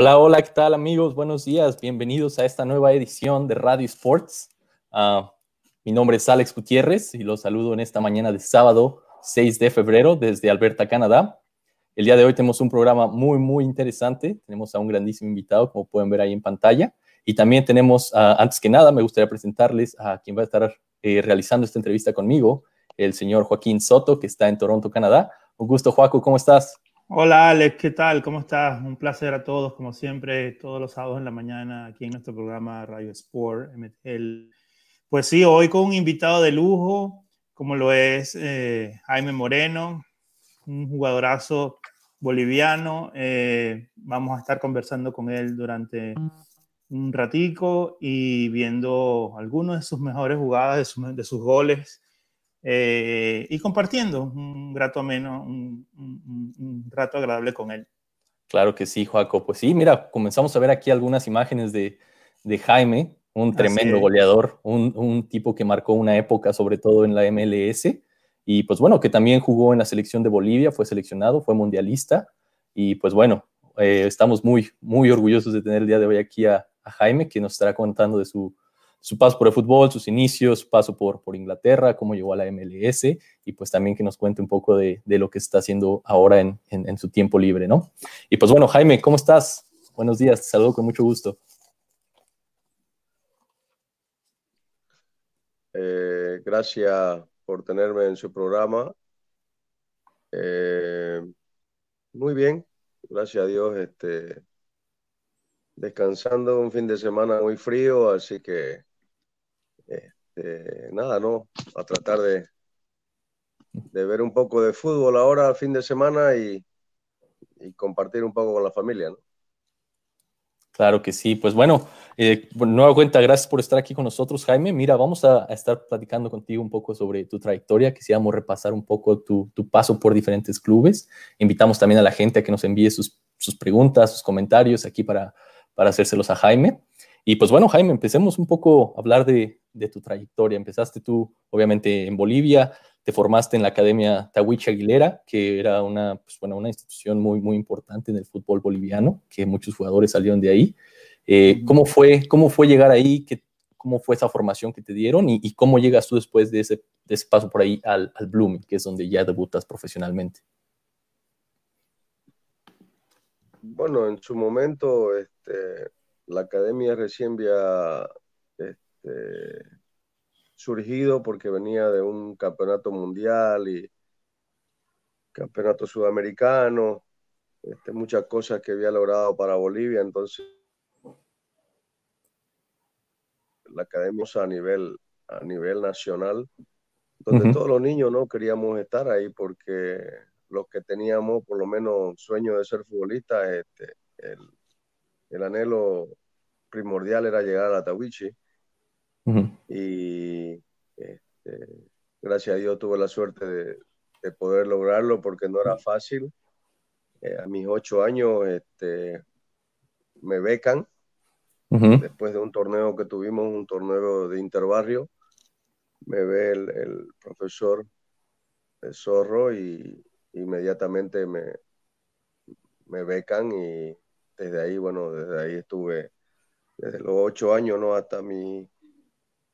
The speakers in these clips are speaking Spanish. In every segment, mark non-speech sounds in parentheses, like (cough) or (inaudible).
Hola, hola, ¿qué tal amigos? Buenos días, bienvenidos a esta nueva edición de Radio Sports. Ah, mi nombre es Alex Gutiérrez y los saludo en esta mañana de sábado 6 de febrero desde Alberta, Canadá. El día de hoy tenemos un programa muy, muy interesante. Tenemos a un grandísimo invitado, como pueden ver ahí en pantalla. Y también tenemos, ah, antes que nada, me gustaría presentarles a quien va a estar eh, realizando esta entrevista conmigo, el señor Joaquín Soto, que está en Toronto, Canadá. Un gusto, Joaco, ¿cómo estás? Hola Alex, ¿qué tal? ¿Cómo estás? Un placer a todos, como siempre, todos los sábados en la mañana aquí en nuestro programa Radio Sport MTL. Pues sí, hoy con un invitado de lujo, como lo es eh, Jaime Moreno, un jugadorazo boliviano. Eh, vamos a estar conversando con él durante un ratico y viendo algunos de sus mejores jugadas, de sus goles eh, y compartiendo un rato menos, un, un, rato agradable con él. Claro que sí, Joaco. Pues sí, mira, comenzamos a ver aquí algunas imágenes de, de Jaime, un tremendo goleador, un, un, tipo que marcó una época, sobre todo en la MLS, y pues bueno, que también jugó en la selección de Bolivia, fue seleccionado, fue mundialista, y pues bueno, eh, estamos muy, muy orgullosos de tener el día de hoy aquí a, a Jaime, que nos estará contando de su, su paso por el fútbol, sus inicios, su paso por, por Inglaterra, cómo llegó a la MLS y pues también que nos cuente un poco de, de lo que está haciendo ahora en, en, su tiempo libre, ¿no? Y pues bueno, Jaime, ¿cómo estás? Buenos días, te saludo con mucho gusto. Eh, gracias por tenerme en su programa. Eh, muy bien, gracias a Dios, este, descansando un fin de semana muy frío, así que este, nada, ¿no? A tratar de, de ver un poco de fútbol ahora al fin de semana y, y compartir un poco con la familia, ¿no? Claro que sí. Pues bueno, eh, nueva cuenta, gracias por estar aquí con nosotros, Jaime. Mira, vamos a, a, estar platicando contigo un poco sobre tu trayectoria. Quisiéramos repasar un poco tu, tu, paso por diferentes clubes. Invitamos también a la gente a que nos envíe sus, sus preguntas, sus comentarios aquí para, para hacérselos a Jaime. Y pues bueno, Jaime, empecemos un poco a hablar de, de tu trayectoria. Empezaste tú, obviamente, en Bolivia, te formaste en la Academia Tawichi Aguilera, que era una, pues, bueno, una institución muy, muy importante en el fútbol boliviano, que muchos jugadores salieron de ahí. Eh, ¿cómo, fue, ¿Cómo fue llegar ahí? ¿Qué, ¿Cómo fue esa formación que te dieron? ¿Y, y cómo llegas tú después de ese, de ese, paso por ahí al, al Blooming, que es donde ya debutas profesionalmente? Bueno, en su momento, este, la academia recién había este, surgido porque venía de un campeonato mundial y campeonato sudamericano, este, muchas cosas que había logrado para Bolivia, entonces la academia a nivel, a nivel nacional, donde uh -huh. todos los niños no queríamos estar ahí porque los que teníamos por lo menos sueño de ser futbolistas, este, el, el anhelo primordial era llegar a la Tawichi. Uh -huh. Y este, gracias a Dios tuve la suerte de, de, poder lograrlo porque no era fácil. Eh, a mis ocho años este, me becan. Uh -huh. Después de un torneo que tuvimos, un torneo de interbarrio, me ve el, el profesor el Zorro y inmediatamente me, me becan y desde ahí, bueno, desde ahí estuve desde los ocho años, ¿no? Hasta mis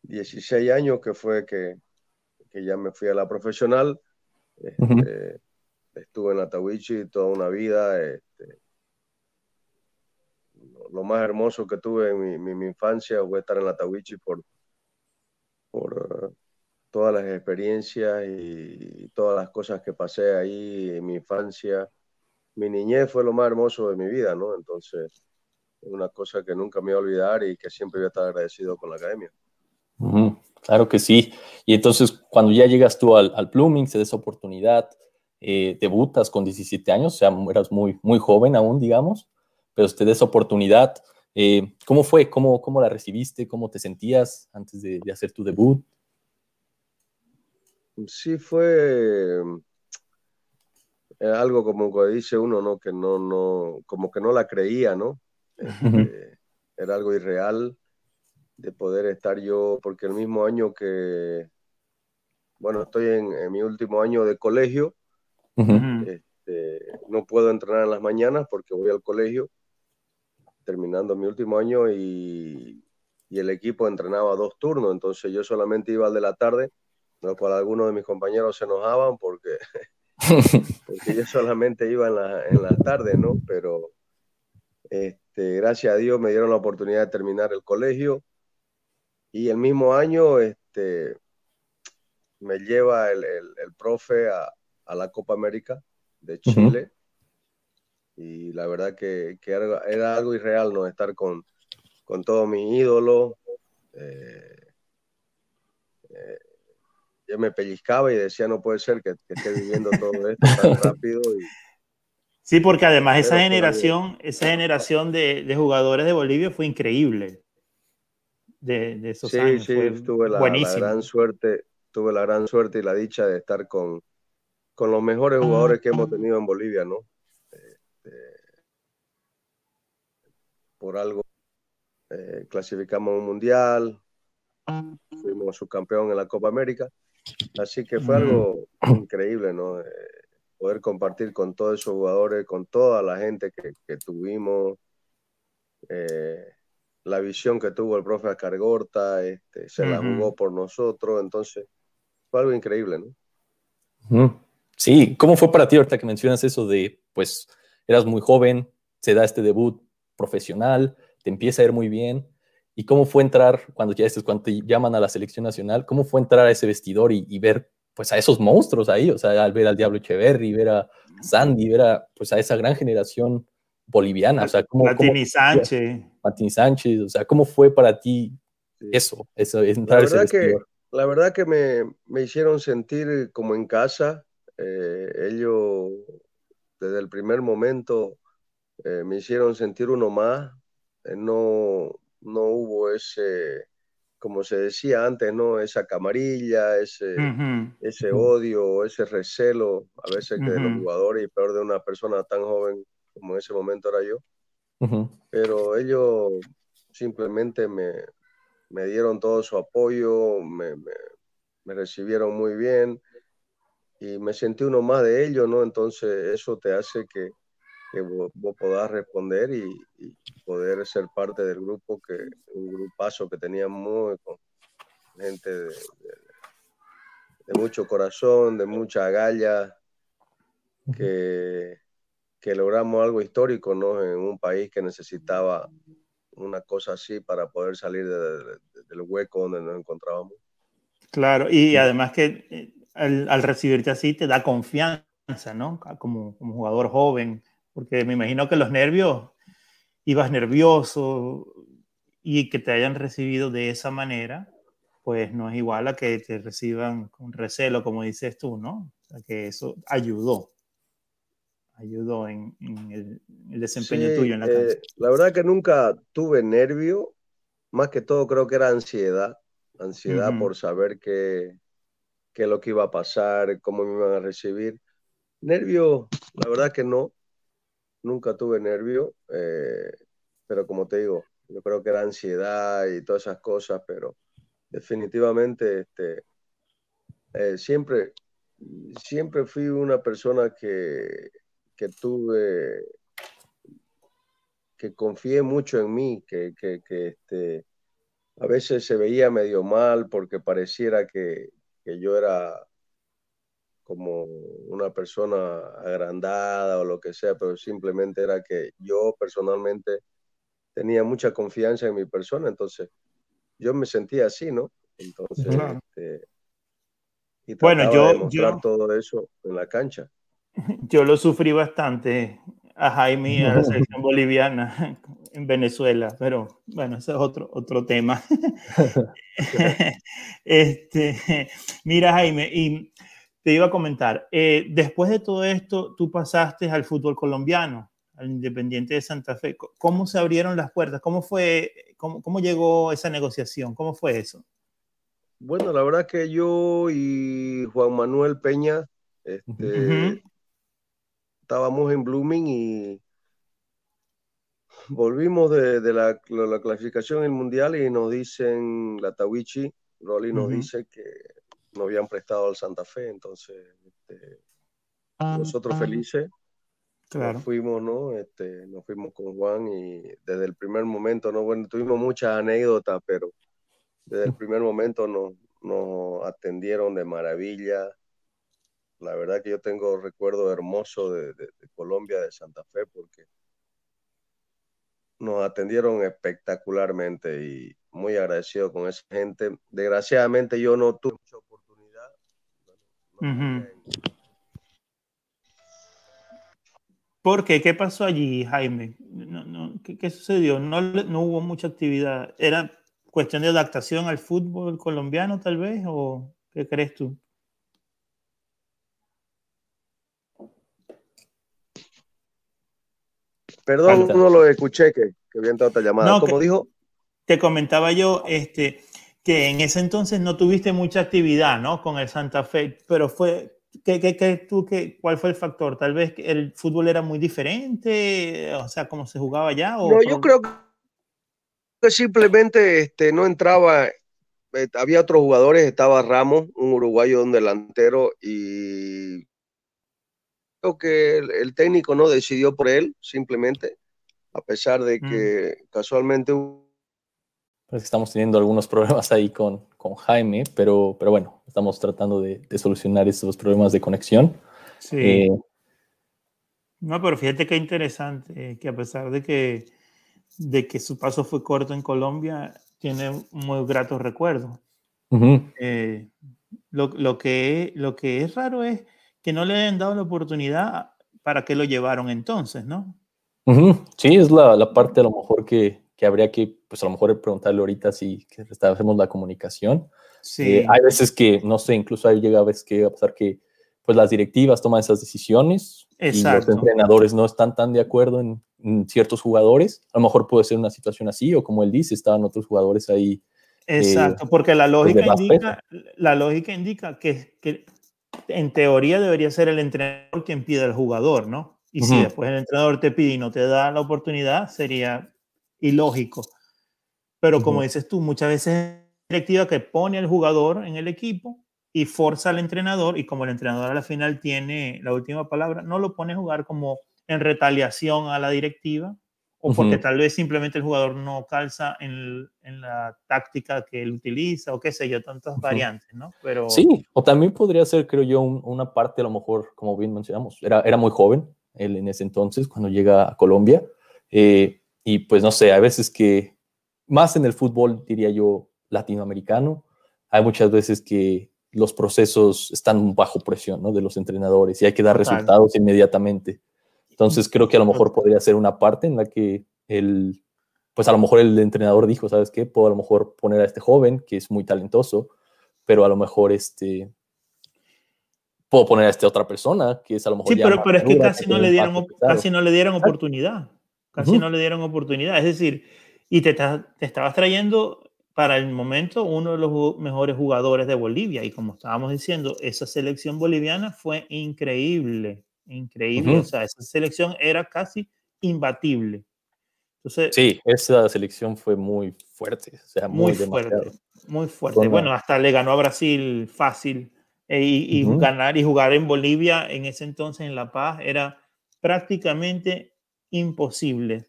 16 años, que fue que, que ya me fui a la profesional. Este, uh -huh. Estuve en la Tawichi toda una vida. Este, lo más hermoso que tuve en mi, mi, mi, infancia fue estar en la Tawichi por, por uh, todas las experiencias y, y, todas las cosas que pasé ahí en mi infancia. Mi niñez fue lo más hermoso de mi vida, ¿no? Entonces, es una cosa que nunca me voy a olvidar y que siempre voy a estar agradecido con la academia. Uh -huh. Claro que sí. Y entonces, cuando ya llegas tú al, al Pluming, se da esa oportunidad, eh, debutas con 17 años, o sea, eras muy, muy joven aún, digamos, pero te da esa oportunidad. Eh, ¿Cómo fue? ¿Cómo, ¿Cómo la recibiste? ¿Cómo te sentías antes de, de hacer tu debut? Sí, fue eh, algo como que dice uno, ¿no? Que no, no, como que no la creía, ¿no? Este, era algo irreal de poder estar yo, porque el mismo año que, bueno, estoy en, en mi último año de colegio, uh -huh. este, no puedo entrenar en las mañanas porque voy al colegio, terminando mi último año y, y, el equipo entrenaba dos turnos, entonces yo solamente iba al de la tarde, lo cual algunos de mis compañeros se enojaban porque, (laughs) porque yo solamente iba en la, en la tarde, ¿no? Pero este, gracias a Dios me dieron la oportunidad de terminar el colegio y el mismo año este, me lleva el, el, profe a, a, la Copa América de Chile. Y la verdad que, que era, algo irreal, ¿no? Estar con, con todos mis ídolos. Eh, eh, yo me pellizcaba y decía, no puede ser que, esté viviendo todo (laughs) esto tan rápido. sí, porque además esa generación, esa generación de, de, jugadores de Bolivia fue increíble. De, de esos sí, Sí, tuve la, la, gran suerte, tuve la gran suerte y la dicha de estar con, con los mejores jugadores que hemos tenido en Bolivia, ¿no? Este, por algo eh, clasificamos un mundial, fuimos subcampeón en la Copa América, así que fue algo increíble, ¿no? Eh, poder compartir con todos esos jugadores, con toda la gente que, tuvimos, eh, la visión que tuvo el profe Ascargorta, este, se la jugó por nosotros, entonces fue algo increíble, ¿no? Sí, ¿cómo fue para ti ahorita que mencionas eso de, pues, eras muy joven, se da este debut profesional, te empieza a ir muy bien? ¿Y cómo fue entrar, cuando ya cuando te llaman a la selección nacional, cómo fue entrar a ese vestidor y, ver, pues, a esos monstruos ahí? O sea, al ver al Diablo Echeverry, ver a Sandy, ver a, pues, a esa gran generación boliviana. O sea, ¿cómo, Martini Sánchez. Martini Sánchez, o sea, ¿cómo fue para ti eso, eso entrar a ese vestidor? la verdad que me, me, hicieron sentir como en casa. Eh, ellos, desde el primer momento, eh, me hicieron sentir uno más. Eh, no, no hubo ese, como se decía antes, ¿no? Esa camarilla, ese, ese odio, ese recelo, a veces que de los jugadores y peor de una persona tan joven como en ese momento era yo. Pero ellos simplemente me, me dieron todo su apoyo, me, recibieron muy bien y me sentí uno más de ellos, ¿no? Entonces eso te hace que, vos, puedas responder y, poder ser parte del grupo, que un grupazo que teníamos con gente de, mucho corazón, de mucha galla, que, que logramos algo histórico, ¿no? En un país que necesitaba una cosa así para poder salir del hueco donde nos encontrábamos. Claro, y además que eh, al, recibirte así te da confianza, ¿no? Como, como, jugador joven, porque me imagino que los nervios, ibas nervioso y que te hayan recibido de esa manera, pues no es igual a que te reciban con recelo, como dices tú, ¿no? O sea, que eso ayudó ayudó en, el, desempeño tuyo en la cancha? Eh, la verdad que nunca tuve nervio, más que todo creo que era ansiedad, ansiedad por saber qué, qué es lo que iba a pasar, cómo me iban a recibir. Nervio, la verdad que no, nunca tuve nervio, eh, pero como te digo, yo creo que era ansiedad y todas esas cosas, pero definitivamente este, eh, siempre, siempre fui una persona que que tuve, que confié mucho en mí, que, que, este, a veces se veía medio mal porque pareciera que, que yo era como una persona agrandada o lo que sea, pero simplemente era que yo personalmente tenía mucha confianza en mi persona, entonces yo me sentía así, ¿no? Entonces, este, y bueno, yo, de yo todo eso en la cancha. (laughs) Yo lo sufrí bastante a Jaime y a la (laughs) selección boliviana (laughs) en Venezuela, pero bueno, ese es otro, otro tema. este, mira, Jaime, y te iba a comentar, eh, después de todo esto, tú pasaste al fútbol colombiano, al Independiente de Santa Fe. ¿Cómo se abrieron las puertas? ¿Cómo fue, cómo, cómo llegó esa negociación? ¿Cómo fue eso? Bueno, la verdad que yo y Juan Manuel Peña este, estábamos en Blooming y volvimos de, la, clasificación en el mundial y nos dicen, la Tawichi, Rolly nos dice que nos habían prestado al Santa Fe, entonces este, nosotros felices. Nos fuimos, ¿no? Este, nos fuimos con Juan y desde el primer momento, ¿no? Bueno, tuvimos muchas anécdotas, pero desde el primer momento nos, nos atendieron de maravilla. La verdad que yo tengo recuerdo hermoso de, de, Colombia, de Santa Fe, porque nos atendieron espectacularmente y muy agradecido con esa gente. Desgraciadamente yo no tuve oportunidad. ¿Por qué? ¿Qué pasó allí, Jaime? ¿qué, sucedió? No, no hubo mucha actividad. ¿Era cuestión de adaptación al fútbol colombiano, tal vez? ¿O qué crees tú? Perdón, no lo escuché, que, que había entrado otra llamada. ¿Cómo dijo? Te comentaba yo este, que en ese entonces no tuviste mucha actividad ¿no? con el Santa Fe, pero fue ¿Qué, qué, tú, qué, ¿Cuál fue el factor? ¿Tal vez el fútbol era muy diferente? O sea, ¿cómo se jugaba allá? no, yo creo que simplemente este, no entraba. Eh, había otros jugadores, estaba Ramos, un uruguayo, un delantero, y creo que el, técnico no decidió por él, simplemente, a pesar de mm. Que casualmente estamos teniendo algunos problemas ahí con, con Jaime, pero, pero bueno, estamos tratando de, solucionar esos problemas de conexión. Sí. Eh, no, pero fíjate qué interesante, eh, que a pesar de que, de que su paso fue corto en Colombia, tiene muy gratos recuerdos. Eh, lo, lo, que, lo que es raro es que no le hayan dado la oportunidad para que lo llevaron entonces, ¿no? Sí, es la, la, parte a lo mejor que, que habría que, pues a lo mejor preguntarle ahorita si restablecemos la comunicación. Sí. Eh, hay veces que, no sé, incluso ahí llega a veces que a pasar que pues las directivas toman esas decisiones Exacto. y los entrenadores no están tan de acuerdo en, ciertos jugadores. A lo mejor puede ser una situación así o como él dice, estaban otros jugadores ahí. Eh, Exacto, porque la pues, lógica, indica, la lógica indica que, que en teoría debería ser el entrenador quien pide al jugador, ¿no? Y si después el entrenador te pide y no te da la oportunidad, sería ilógico. Pero como dices tú, muchas veces es directiva que pone al jugador en el equipo y forza al entrenador y como el entrenador a la final tiene la última palabra, no lo pone a jugar como en retaliación a la directiva o porque tal vez simplemente el jugador no calza en, en, la táctica que él utiliza o qué sé yo, tantas variantes, ¿no? Pero... Sí, o también podría ser, creo yo, una parte a lo mejor, como bien mencionamos, era, era muy joven él en ese entonces cuando llega a Colombia. Eh, y pues no sé, a veces que, más en el fútbol, diría yo, latinoamericano, hay muchas veces que los procesos están bajo presión ¿no? de los entrenadores y hay que dar resultados inmediatamente. Entonces creo que a lo mejor podría ser una parte en la que el, pues a lo mejor el entrenador dijo, ¿sabes qué? Puedo a lo mejor poner a este joven que es muy talentoso, pero a lo mejor este, puedo poner a esta otra persona que es a lo mejor... Sí, pero, pero es que casi no, le dieron, casi no le dieron oportunidad casi no le dieron oportunidad. Es decir, y te, te, estabas trayendo para el momento uno de los mejores jugadores de Bolivia. Y como estábamos diciendo, esa selección boliviana fue increíble, increíble. O sea, esa selección era casi imbatible. Entonces, sí, esa selección fue muy fuerte, o sea, muy, fuerte, muy fuerte. Bueno, hasta le ganó a Brasil fácil eh, y, y ganar y jugar en Bolivia en ese entonces en La Paz era prácticamente imposible.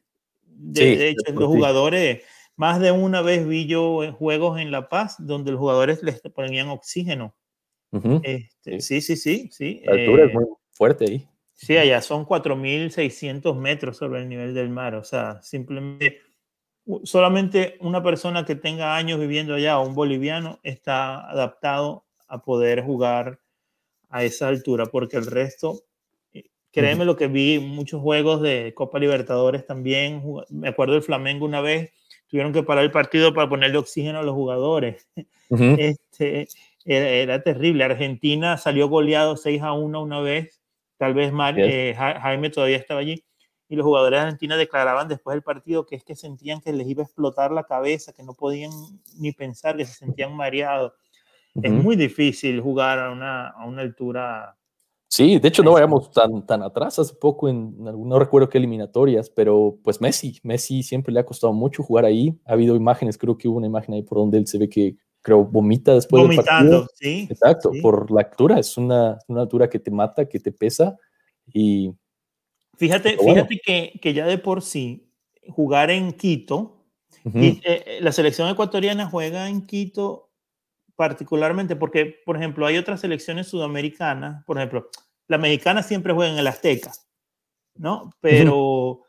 De, hecho, los jugadores, más de una vez vi yo juegos en La Paz donde los jugadores les ponían oxígeno. Este, sí. sí, sí, sí, La altura es eh, muy fuerte ahí. Sí, allá son 4.600 metros sobre el nivel del mar. O sea, simplemente, solamente una persona que tenga años viviendo allá, o un boliviano, está adaptado a poder jugar a esa altura, porque el resto Créeme lo que vi, muchos juegos de Copa Libertadores también. Me acuerdo del Flamengo una vez, tuvieron que parar el partido para ponerle oxígeno a los jugadores. (laughs) este, era, terrible. Argentina salió goleado 6 a 1 una vez. Tal vez eh, Jaime todavía estaba allí. Y los jugadores de Argentina declaraban después del partido que es que sentían que les iba a explotar la cabeza, que no podían ni pensar, que se sentían mareados. Es muy difícil jugar a una, a una altura Sí, de hecho no vayamos tan, tan atrás, hace poco en, no recuerdo qué eliminatorias, pero pues Messi, Messi siempre le ha costado mucho jugar ahí, ha habido imágenes, creo que hubo una imagen ahí por donde él se ve que creo vomita después Vomitando, del partido. sí. Exacto, por la altura, es una, una, altura que te mata, que te pesa y Fíjate, fíjate que, que, ya de por sí, jugar en Quito, y, eh, la selección ecuatoriana juega en Quito particularmente porque, por ejemplo, hay otras selecciones sudamericanas, por ejemplo, la mexicana siempre juega en el Azteca, ¿no? Pero,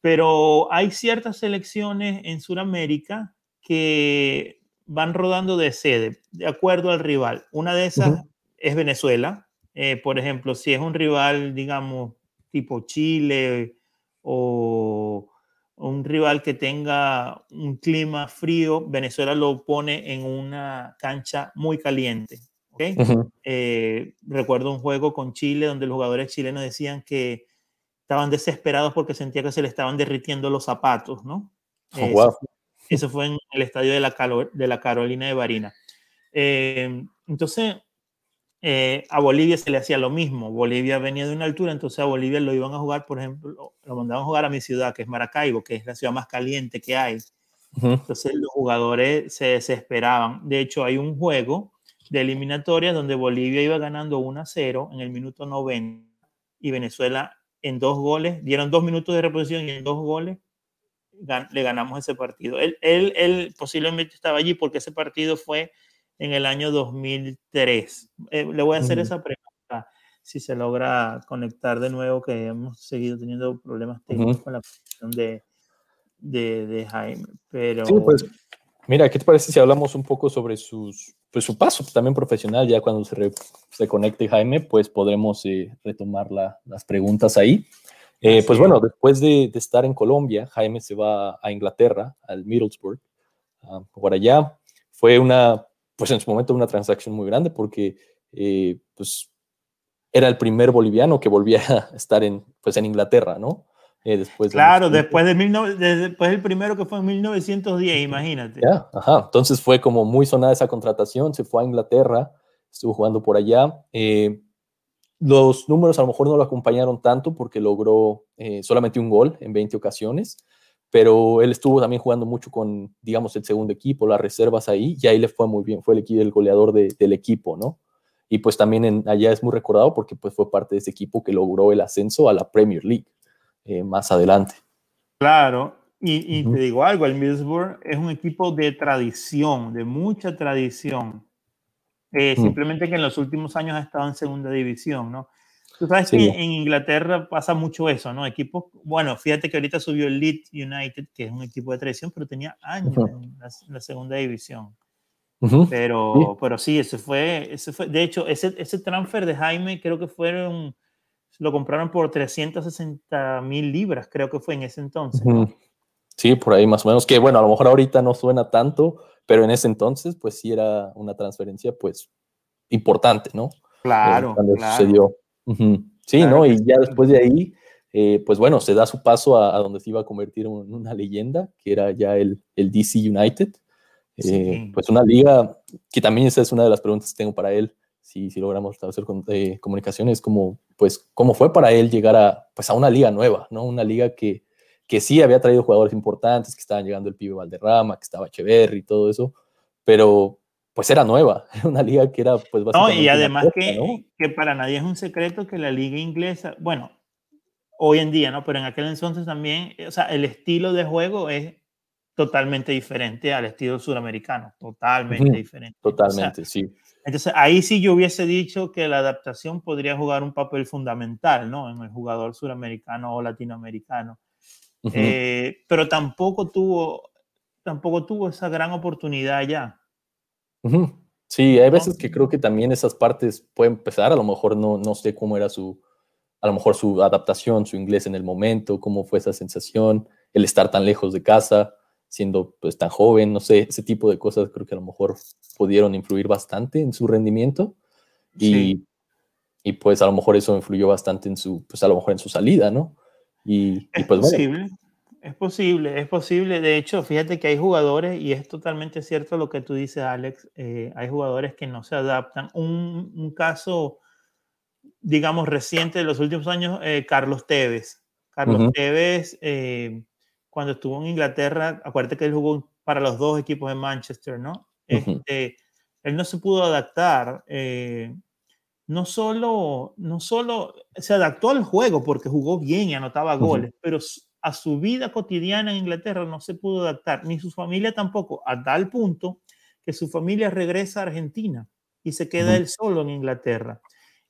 pero hay ciertas selecciones en Sudamérica que van rodando de sede, de acuerdo al rival. Una de esas es Venezuela. Eh, por ejemplo, si es un rival, digamos, tipo Chile o un rival que tenga un clima frío, Venezuela lo pone en una cancha muy caliente. ¿okay? Eh, recuerdo un juego con Chile donde los jugadores chilenos decían que estaban desesperados porque sentía que se le estaban derritiendo los zapatos, ¿no? Oh, eso, fue en el estadio de la, de la Carolina de Barina. Eh, entonces, eh, a Bolivia se le hacía lo mismo. Bolivia venía de una altura, entonces a Bolivia lo iban a jugar, por ejemplo, lo mandaban a jugar a mi ciudad, que es Maracaibo, que es la ciudad más caliente que hay. Entonces los jugadores se desesperaban. De hecho, hay un juego de eliminatoria donde Bolivia iba ganando 1 a 0 en el minuto 90 y Venezuela en dos goles, dieron dos minutos de reposición y en dos goles le ganamos ese partido. Él, él, él posiblemente estaba allí porque ese partido fue en el año 2003. Eh, le voy a hacer esa pregunta si se logra conectar de nuevo, que hemos seguido teniendo problemas técnicos con la posición de, de, Jaime. Pero... Sí, pues, mira, ¿qué te parece si hablamos un poco sobre sus, pues, su paso también profesional? Ya cuando se, se conecte Jaime, pues podremos eh, retomar la, las preguntas ahí. Eh, pues bueno, después de, de, estar en Colombia, Jaime se va a Inglaterra, al Middlesbrough, por allá. Fue una pues en su momento una transacción muy grande porque eh, pues era el primer boliviano que volvía (laughs) a estar en, pues en Inglaterra, ¿no? Eh, después claro, después, de mil después del primero que fue en 1910, imagínate. Ya, ajá. Entonces fue como muy sonada esa contratación, se fue a Inglaterra, estuvo jugando por allá. Eh, los números a lo mejor no lo acompañaron tanto porque logró solamente un gol en 20 ocasiones, pero él estuvo también jugando mucho con, digamos, el segundo equipo, las reservas ahí, y ahí le fue muy bien, fue el, el goleador del equipo, ¿no? Y pues también en, allá es muy recordado porque pues fue parte de ese equipo que logró el ascenso a la Premier League eh, más adelante. Claro, y, te digo algo, el Middlesbrough es un equipo de tradición, de mucha tradición. Eh, simplemente que en los últimos años ha estado en segunda división, ¿no? Tú sabes que en Inglaterra pasa mucho eso, ¿no? Equipos, bueno, fíjate que ahorita subió el Leeds United, que es un equipo de tradición, pero tenía años en, la, segunda división. Pero, pero sí, ese fue, ese fue, de hecho, ese, ese transfer de Jaime creo que fueron, lo compraron por 360 mil libras, creo que fue en ese entonces. Sí, por ahí más o menos, que bueno, a lo mejor ahorita no suena tanto, pero en ese entonces, pues sí era una transferencia, pues, importante, ¿no? Claro, eh, cuando sucedió. Sí, ¿no? Y ya después de ahí, eh, pues bueno, se da su paso a, donde se iba a convertir en una leyenda, que era ya el, el DC United. Eh, pues una liga que también esa es una de las preguntas que tengo para él, si, si logramos establecer eh, comunicaciones, como, pues, cómo fue para él llegar a, pues, a una liga nueva, ¿no? Una liga que, que sí había traído jugadores importantes, que estaban llegando el pibe Valderrama, que estaba Echeverry y todo eso, pero pues era nueva, (laughs) una liga que era pues básicamente... No, y además que, que para nadie es un secreto que la liga inglesa, bueno, hoy en día, ¿no? Pero en aquel entonces también, o sea, el estilo de juego es totalmente diferente al estilo suramericano, totalmente diferente. Totalmente, sí. Entonces, ahí sí yo hubiese dicho que la adaptación podría jugar un papel fundamental, ¿no? En el jugador suramericano o latinoamericano. Eh, pero tampoco tuvo, tampoco tuvo esa gran oportunidad ya. Sí, hay veces que creo que también esas partes pueden empezar, a lo mejor no, no sé cómo era su, a lo mejor su adaptación, su inglés en el momento, cómo fue esa sensación, el estar tan lejos de casa, siendo pues tan joven, no sé, ese tipo de cosas creo que a lo mejor pudieron influir bastante en su rendimiento y, y pues a lo mejor eso influyó bastante en su, pues a lo mejor en su salida, ¿no? Y, es pues (laughs) posible. Es posible, es posible. De hecho, fíjate que hay jugadores, y es totalmente cierto lo que tú dices, Alex, eh, hay jugadores que no se adaptan. Un, caso, digamos, reciente de los últimos años, eh, Carlos Tevez. Carlos Tevez, eh, cuando estuvo en Inglaterra, acuérdate que él jugó para los dos equipos de Manchester, ¿no? este, él no se pudo adaptar no solo, no solo se adaptó al juego porque jugó bien y anotaba goles, pero a su vida cotidiana en Inglaterra no se pudo adaptar, ni su familia tampoco, a tal punto que su familia regresa a Argentina y se queda él solo en Inglaterra.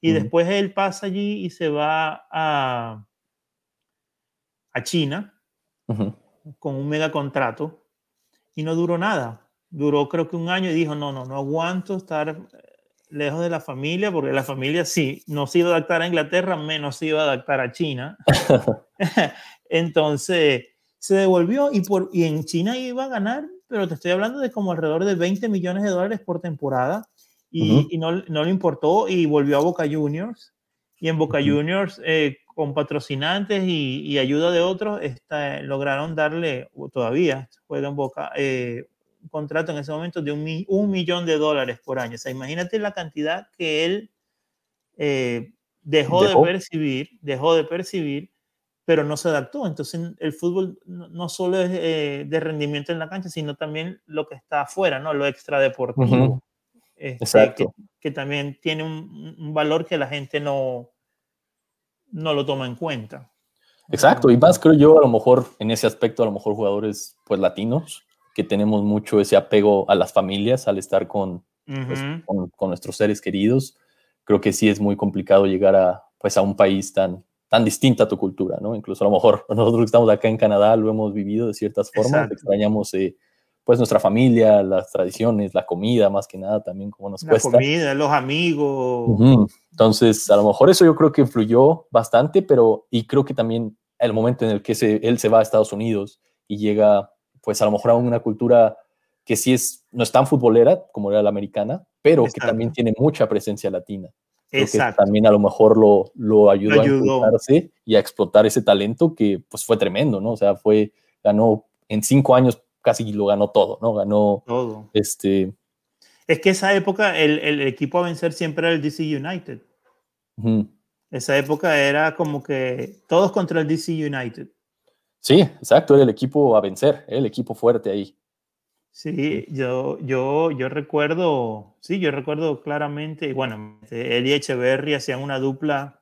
Y después él pasa allí y se va a, a China con un mega contrato y no duró nada. Duró creo que un año y dijo, no, no, no aguanto estar lejos de la familia, porque la familia sí, no se iba a adaptar a Inglaterra, menos se iba a adaptar a China. (laughs) Entonces se devolvió y, por, y en China iba a ganar, pero te estoy hablando de como alrededor de 20 millones de dólares por temporada y, no, no, le importó y volvió a Boca Juniors. Y en Boca Juniors, eh, con patrocinantes y, ayuda de otros, lograron darle, todavía juega en Boca, eh, un contrato en ese momento de un, un, millón de dólares por año. O sea, imagínate la cantidad que él eh, dejó, de percibir, dejó de percibir, pero no se adaptó. Entonces, el fútbol no, solo es de rendimiento en la cancha, sino también lo que está afuera, ¿no? Lo extradeportivo. Este, que, también tiene un, valor que la gente no, no lo toma en cuenta. Exacto, y más creo yo a lo mejor en ese aspecto, a lo mejor jugadores pues latinos, que tenemos mucho ese apego a las familias al estar con, pues, con, nuestros seres queridos, creo que sí es muy complicado llegar a, pues, a un país tan, tan distinto a tu cultura, ¿no? Incluso a lo mejor (laughs) nosotros que estamos acá en Canadá lo hemos vivido de ciertas formas, extrañamos eh, pues nuestra familia, las tradiciones, la comida, más que nada también como nos cuesta. La comida, los amigos. Entonces, a lo mejor eso yo creo que influyó bastante, pero y creo que también el momento en el que él se va a Estados Unidos y llega, pues a lo mejor a una cultura que sí es, no es tan futbolera como era la americana, pero que también tiene mucha presencia latina. Exacto. Que también a lo mejor lo, lo ayudó, a y a explotar ese talento que pues fue tremendo, ¿no? O sea, fue, ganó en cinco años casi lo ganó todo, ¿no? Ganó todo. Este. Es que esa época el, el equipo a vencer siempre era el DC United. Esa época era como que todos contra el DC United. Sí, exacto, era el equipo a vencer, el equipo fuerte ahí. Sí, yo, yo, yo recuerdo, sí, yo recuerdo claramente, bueno, él y Echeverry hacían una dupla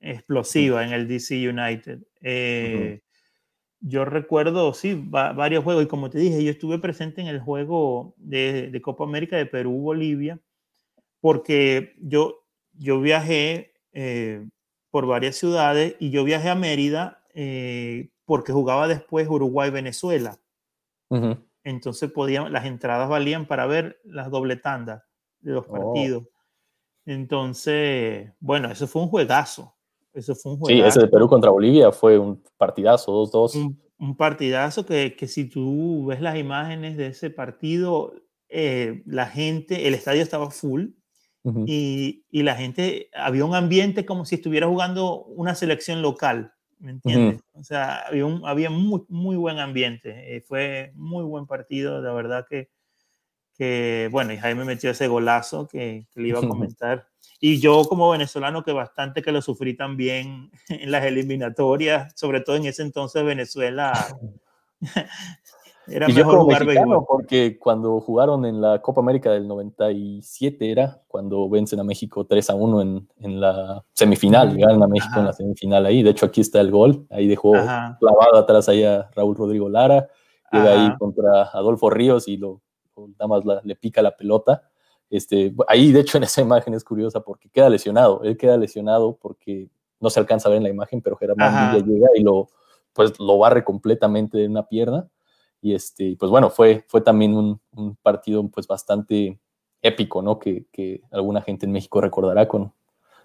explosiva en el DC United. Eh, yo recuerdo, sí, varios juegos y como te dije, yo estuve presente en el juego de, Copa América de Perú-Bolivia porque yo, yo viajé eh, por varias ciudades y yo viajé a Mérida eh, porque jugaba después Uruguay-Venezuela. Entonces podían, las entradas valían para ver las doble tandas de los oh. partidos. Entonces, bueno, eso fue un juegazo. Eso fue un Sí, ese de Perú contra Bolivia fue un partidazo, 2-2. Un, partidazo que, que, si tú ves las imágenes de ese partido, eh, la gente, el estadio estaba full y, y, la gente, había un ambiente como si estuviera jugando una selección local, ¿me entiendes? O sea, había, un, había muy, muy buen ambiente, eh, fue muy buen partido, la verdad que, que, bueno, y Jaime metió ese golazo que, que le iba a (laughs) comentar. Y yo como venezolano que bastante que lo sufrí también (laughs) en las eliminatorias, sobre todo en ese entonces Venezuela (laughs) era mejor jugar mexicano, porque cuando jugaron en la Copa América del 97 era cuando vencen a México 3 a 1 en, en la semifinal, ganan a México en la semifinal ahí, de hecho aquí está el gol, ahí dejó clavado atrás ahí a Raúl Rodrigo Lara, llega ahí contra Adolfo Ríos y lo, nada más le pica la pelota. Este, ahí, de hecho, en esa imagen es curiosa porque queda lesionado. Él queda lesionado porque no se alcanza a ver en la imagen, pero Germán Villa llega y lo, pues, lo barre completamente de una pierna. Y este, pues bueno, fue, fue también un, un partido pues bastante épico, ¿no? Que, que, alguna gente en México recordará con,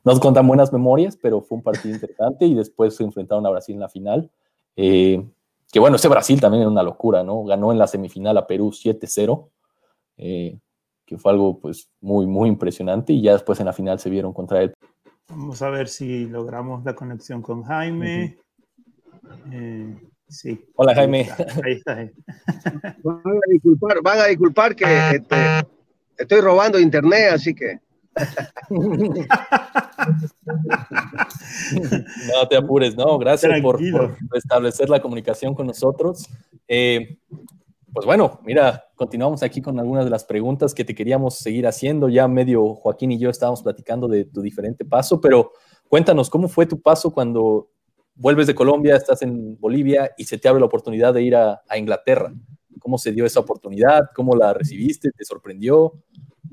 no con tan buenas memorias, pero fue un partido interesante y después se enfrentaron a Brasil en la final. Eh, que bueno, ese Brasil también era una locura, ¿no? Ganó en la semifinal a Perú 7-0. Eh, que fue algo pues muy, muy impresionante y ya después en la final se vieron contra él. Vamos a ver si logramos la conexión con Jaime. Eh, sí. Hola Jaime. Ahí está. Van a disculpar, van a disculpar que este, estoy robando internet, así que... no te apures, no, gracias por, por, establecer la comunicación con nosotros. Eh, pues bueno, mira, continuamos aquí con algunas de las preguntas que te queríamos seguir haciendo. Ya medio Joaquín y yo estábamos platicando de tu diferente paso, pero cuéntanos, ¿cómo fue tu paso cuando vuelves de Colombia, estás en Bolivia y se te abre la oportunidad de ir a, Inglaterra? ¿Cómo se dio esa oportunidad? ¿Cómo la recibiste? ¿Te sorprendió?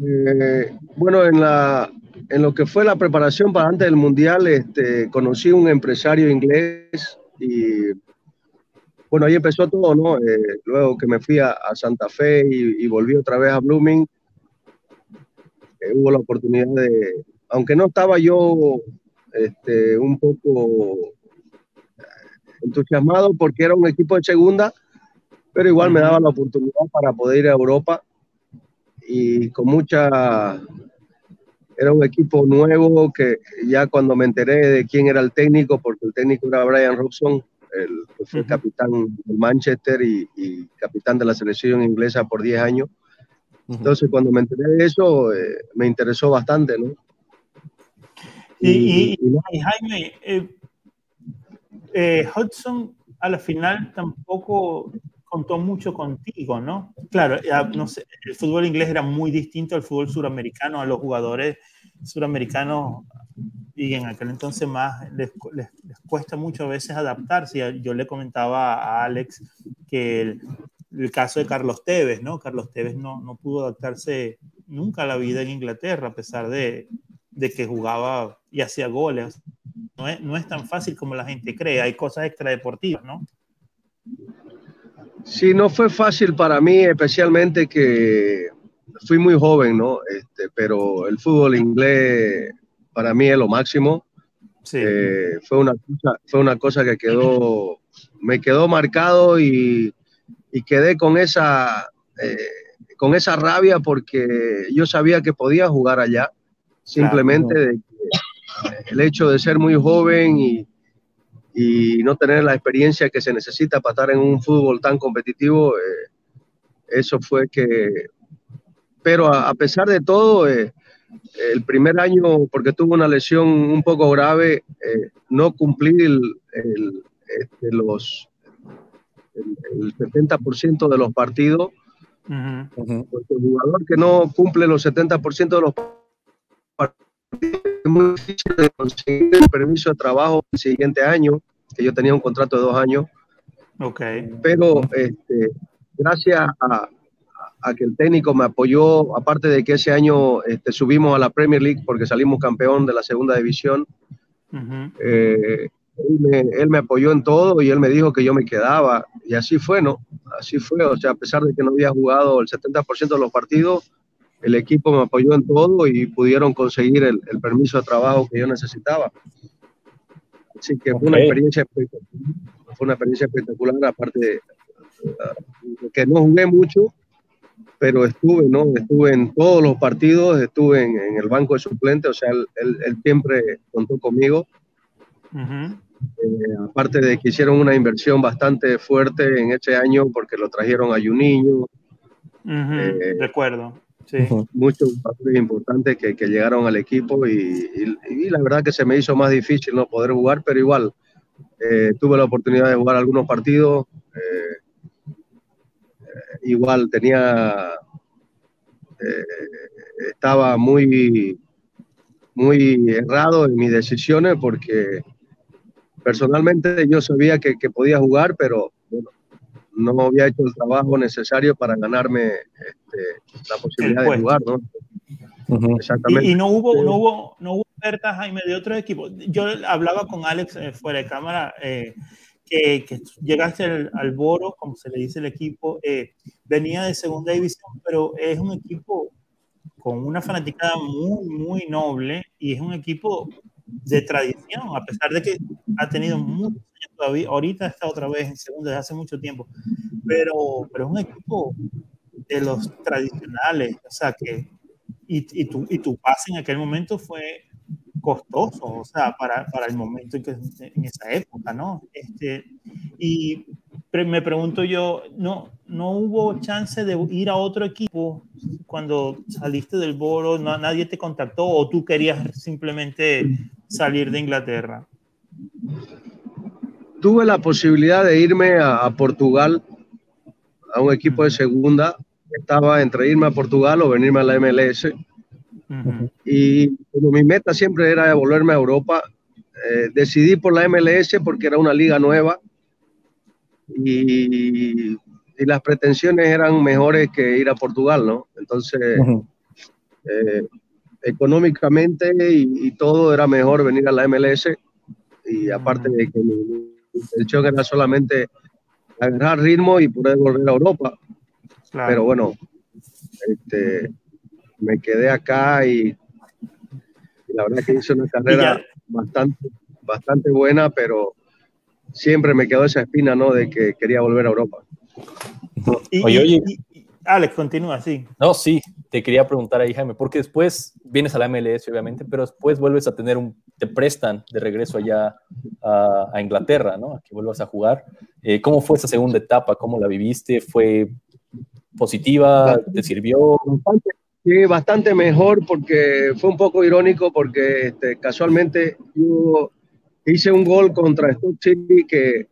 Eh, bueno, en, la, en lo que fue la preparación para antes del Mundial, este, conocí un empresario inglés y bueno, ahí empezó todo, ¿no? Eh, luego que me fui a, Santa Fe y, volví otra vez a Blooming, eh, hubo la oportunidad de, aunque no estaba yo este, un poco entusiasmado porque era un equipo de segunda, pero igual me daba la oportunidad para poder ir a Europa. Y con mucha... Era un equipo nuevo que ya cuando me enteré de quién era el técnico, porque el técnico era Brian Robson, el, que fue capitán del Manchester y, capitán de la selección inglesa por 10 años. Entonces, cuando me enteré de eso, eh, me interesó bastante, ¿no? Y, Jaime, eh, eh, Hudson a la final tampoco contó mucho contigo, ¿no? Claro, el fútbol inglés era muy distinto al fútbol suramericano, a los jugadores suramericanos y en aquel entonces más les, les, cuesta mucho a veces adaptarse. Yo le comentaba a Alex que el, el, caso de Carlos Tevez, ¿no? Carlos Tevez no, no pudo adaptarse nunca a la vida en Inglaterra, a pesar de, de que jugaba y hacía goles. No es, no es, tan fácil como la gente cree, hay cosas extradeportivas, ¿no? Sí, no fue fácil para mí, especialmente que fui muy joven, ¿no? Este, pero el fútbol inglés para mí es lo máximo. Eh, fue, una cosa, fue una cosa que quedó, me quedó marcado y, y quedé con esa, eh, con esa rabia porque yo sabía que podía jugar allá. Simplemente el hecho de ser muy joven y, y, no tener la experiencia que se necesita para estar en un fútbol tan competitivo, eh, eso fue que... Pero a, pesar de todo, el primer año, porque tuve una lesión un poco grave, eh, no cumplí el, este, los, el, 70% de los partidos. Porque el jugador que no cumple los 70% de los partidos es muy difícil de conseguir el permiso de trabajo el siguiente año, que yo tenía un contrato de dos años. Okay. Pero este, gracias a, a que el técnico me apoyó, aparte de que ese año este, subimos a la Premier League porque salimos campeón de la segunda división. Eh, él, me, apoyó en todo y él me dijo que yo me quedaba. Y así fue, ¿no? Así fue. O sea, a pesar de que no había jugado el 70% de los partidos, el equipo me apoyó en todo y pudieron conseguir el, permiso de trabajo que yo necesitaba. Así que fue una experiencia Fue una experiencia espectacular, aparte de, que no jugué mucho, pero estuve, ¿no? Estuve en todos los partidos, estuve en, el banco de suplentes, o sea, él, siempre contó conmigo. Eh, aparte de que hicieron una inversión bastante fuerte en ese año porque lo trajeron a Juninho. Uh Recuerdo. Sí. Muchos jugadores importantes que, que, llegaron al equipo y, y, la verdad que se me hizo más difícil no poder jugar, pero igual eh, tuve la oportunidad de jugar algunos partidos. Eh, igual tenía, eh, estaba muy, muy errado en mis decisiones porque personalmente yo sabía que, podía jugar, pero no había hecho el trabajo necesario para ganarme este, la posibilidad de jugar, ¿no? Exactamente. Y, no hubo, no hubo, no hubo ofertas, Jaime, de otro equipo. Yo hablaba con Alex eh, fuera de cámara eh, que, llegaste al, Boro, como se le dice el equipo, eh, venía de segunda división, pero es un equipo con una fanaticada muy, muy noble y es un equipo de tradición, a pesar de que ha tenido muchos años todavía, ahorita está otra vez en segunda desde hace mucho tiempo, pero, pero es un equipo de los tradicionales, o sea que, y, y, tu, y tu pase en aquel momento fue costoso, o sea, para, para el momento en, que, en esa época, ¿no? Este, y me pregunto yo, ¿no, ¿no hubo chance de ir a otro equipo cuando saliste del Boro? No, ¿Nadie te contactó o tú querías simplemente salir de Inglaterra? Tuve la posibilidad de irme a, Portugal, a un equipo de segunda. Estaba entre irme a Portugal o venirme a la MLS. Y como mi meta siempre era volverme a Europa, eh, decidí por la MLS porque era una liga nueva y, y, las pretensiones eran mejores que ir a Portugal, ¿no? Entonces, eh, económicamente y, todo era mejor venir a la MLS y aparte de que mi intención era solamente agarrar ritmo y poder volver a Europa. Pero bueno, este, me quedé acá y, la verdad que hice una carrera bastante, bastante buena, pero siempre me quedó esa espina, ¿no? De que quería volver a Europa. oye, oye. Alex, continúa, sí. No, sí, te quería preguntar ahí, Jaime, porque después vienes a la MLS, obviamente, pero después vuelves a tener un, te prestan de regreso allá a, Inglaterra, ¿no? A que vuelvas a jugar. Eh, ¿Cómo fue esa segunda etapa? ¿Cómo la viviste? ¿Fue positiva? ¿Te sirvió? Sí, bastante mejor porque fue un poco irónico porque este, casualmente yo hice un gol contra Stoke City que,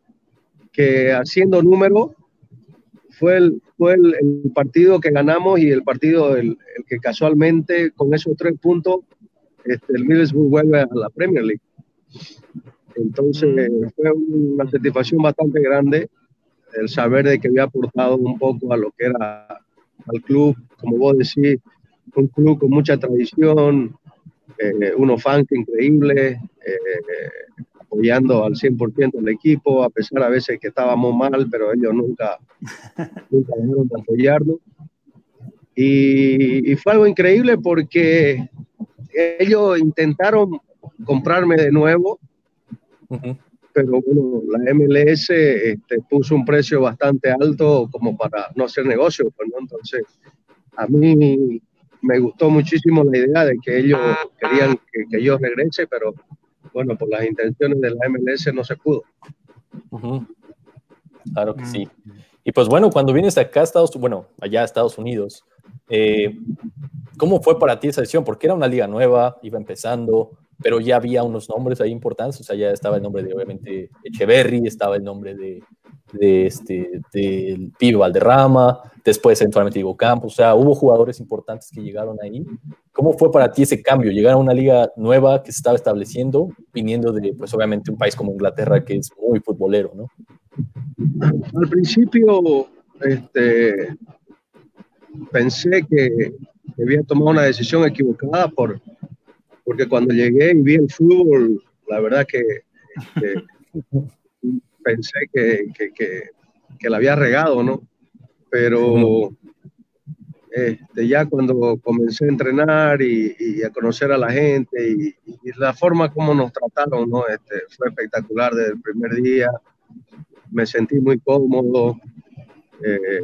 que haciendo número fue el, fue el, partido que ganamos y el partido el, que casualmente con esos tres puntos este, el Middlesbrough vuelve a la Premier League. Entonces mm. fue una satisfacción bastante grande el saber de que había aportado un poco a lo que era al club, como vos decís, un club con mucha tradición, eh, unos fans increíbles, eh, apoyando al 100% el equipo, a pesar a veces que estábamos mal, pero ellos nunca, (laughs) nunca dejaron de apoyarnos. Y, fue algo increíble porque ellos intentaron comprarme de nuevo, pero bueno, la MLS este, puso un precio bastante alto como para no hacer negocio, pues, entonces a mí me gustó muchísimo la idea de que ellos querían que, que yo regrese, pero bueno, por las intenciones de la MLS no se pudo. Claro que sí. Y pues bueno, cuando vienes acá a Estados bueno, allá a Estados Unidos, eh, ¿cómo fue para ti esa decisión? Porque era una liga nueva, iba empezando, pero ya había unos nombres ahí importantes, o sea, ya estaba el nombre de, obviamente, Echeverry, estaba el nombre de, de este, del pibe Valderrama, después eventualmente Diego Campos, o sea, hubo jugadores importantes que llegaron ahí. ¿Cómo fue para ti ese cambio? Llegar a una liga nueva que se estaba estableciendo, viniendo de, pues obviamente, un país como Inglaterra que es muy futbolero, ¿no? Al principio, este, pensé que había tomado una decisión equivocada por, porque cuando llegué y vi el fútbol, la verdad que, (laughs) pensé que, que, que, la había regado, ¿no? Pero este, ya cuando comencé a entrenar y, y, a conocer a la gente y, la forma como nos trataron, ¿no? Este, fue espectacular desde el primer día. Me sentí muy cómodo. Eh,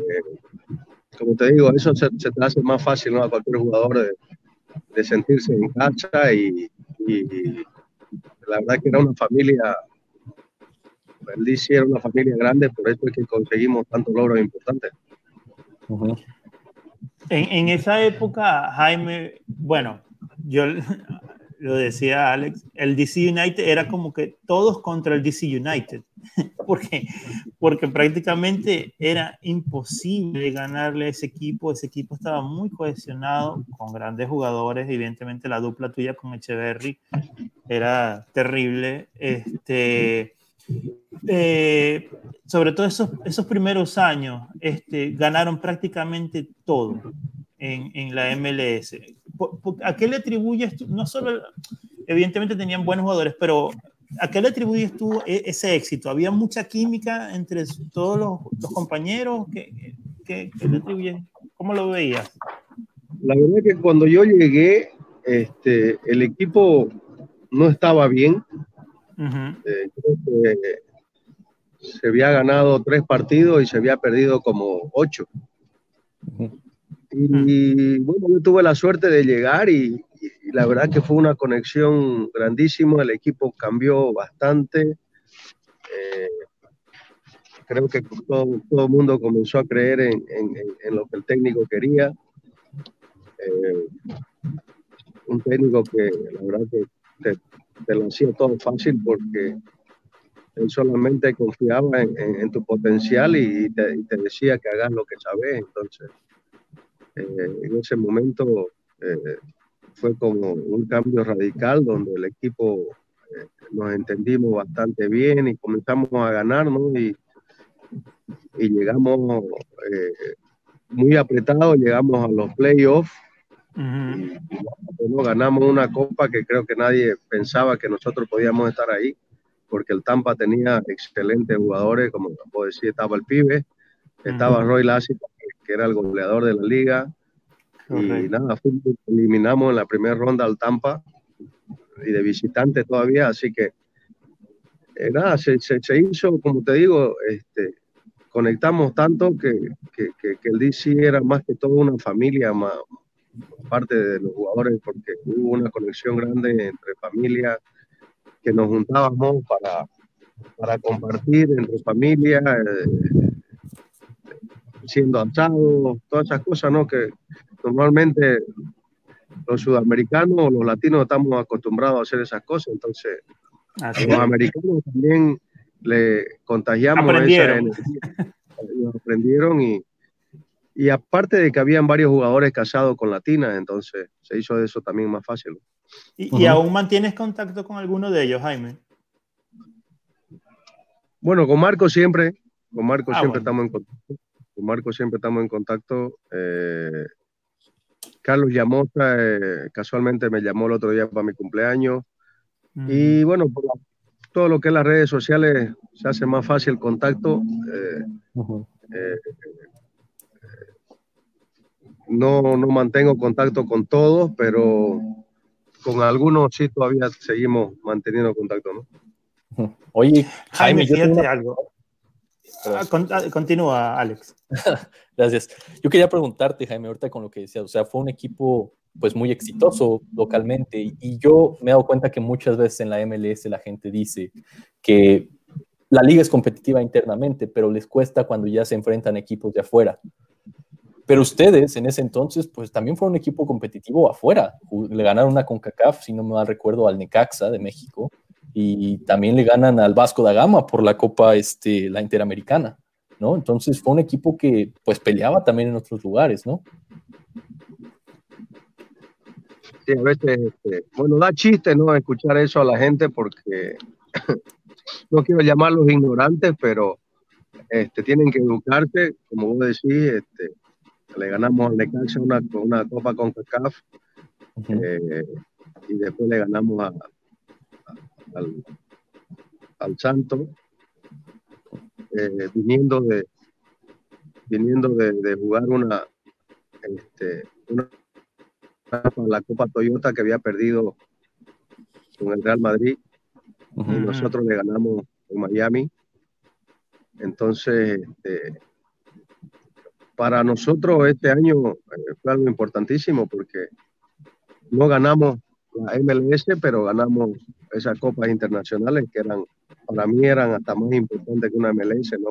como te digo, eso se, se, te hace más fácil ¿no? a cualquier jugador de, de sentirse en casa y, la verdad que era una familia, el era una familia grande, por eso es que conseguimos tantos logros importantes. en, en, esa época, Jaime, bueno, yo (laughs) lo decía Alex, el DC United era como que todos contra el DC United, (laughs) porque, porque prácticamente era imposible ganarle a ese equipo, ese equipo estaba muy cohesionado, con grandes jugadores, evidentemente la dupla tuya con Echeverry era terrible, este, eh, sobre todo esos, esos primeros años, este, ganaron prácticamente todo en, en la MLS ¿a qué le atribuyes? No solo, evidentemente tenían buenos jugadores, pero ¿a qué le atribuyes tú e, ese éxito? ¿Había mucha química entre todos los, compañeros? ¿Qué, le atribuyen? ¿Cómo lo veías? La verdad es que cuando yo llegué, este, el equipo no estaba bien. Eh, se había ganado tres partidos y se había perdido como ocho. Y bueno, yo tuve la suerte de llegar y, la verdad que fue una conexión grandísima, el equipo cambió bastante. Eh, creo que todo, todo, el mundo comenzó a creer en, en, lo que el técnico quería. Eh, un técnico que la verdad que te, lo hacía todo fácil porque él solamente confiaba en, tu potencial y te, decía que hagas lo que sabes. Entonces, eh, en ese momento eh, fue como un cambio radical donde el equipo eh, nos entendimos bastante bien y comenzamos a ganar, ¿no? Y, y llegamos muy apretados, llegamos a los playoffs. Y, ganamos una copa que creo que nadie pensaba que nosotros podíamos estar ahí porque el Tampa tenía excelentes jugadores, como puedo decir, estaba el pibe, estaba Roy Lassie, que era el goleador de la liga, y nada, eliminamos en la primera ronda al Tampa, y de visitante todavía, así que eh, nada, se, se, hizo, como te digo, este, conectamos tanto que, que, que, el DC era más que todo una familia, más, parte de los jugadores, porque hubo una conexión grande entre familia, que nos juntábamos para, para compartir entre familia, eh, siendo asados, todas esas cosas, ¿no? Que normalmente los sudamericanos o los latinos estamos acostumbrados a hacer esas cosas, entonces los americanos también le contagiamos esa energía, aprendieron y, y aparte de que habían varios jugadores casados con latinas, entonces se hizo eso también más fácil. ¿Y, aún mantienes contacto con alguno de ellos, Jaime? Bueno, con Marco siempre, con Marco ah, siempre estamos en contacto. Con Marco siempre estamos en contacto. Eh, Carlos Llamosa eh, casualmente me llamó el otro día para mi cumpleaños. Y bueno, todo lo que es las redes sociales se hace más fácil el contacto. Eh, no, no mantengo contacto con todos, pero con algunos sí todavía seguimos manteniendo contacto, ¿no? (laughs) Oye, Jaime, Jaime algo. Ah, ah, continúa, Alex. (laughs) Gracias. Yo quería preguntarte, Jaime, ahorita con lo que decías, o sea, fue un equipo pues muy exitoso localmente y yo me he dado cuenta que muchas veces en la MLS la gente dice que la liga es competitiva internamente, pero les cuesta cuando ya se enfrentan equipos de afuera. Pero ustedes en ese entonces, pues también fueron un equipo competitivo afuera. Le ganaron una CONCACAF, si no me mal recuerdo, al Necaxa de México. Y también le ganan al Vasco da Gama por la Copa, este, la Interamericana, ¿no? Entonces fue un equipo que, pues, peleaba también en otros lugares, ¿no? Sí, a veces, este, bueno, da chiste, ¿no? Escuchar eso a la gente porque (coughs) no quiero llamarlos ignorantes, pero este, tienen que educarse, como vos decís, este, le ganamos al Necaxa una, una copa con CACAF eh, y después le ganamos al, al, Santo eh, viniendo de viniendo de, jugar una, este, una la Copa Toyota que había perdido con el Real Madrid y nosotros le ganamos en Miami. Entonces este, para nosotros este año eh, fue algo importantísimo porque no ganamos la MLS, pero ganamos esas copas internacionales que eran, para mí eran hasta más importantes que una MLS, ¿no?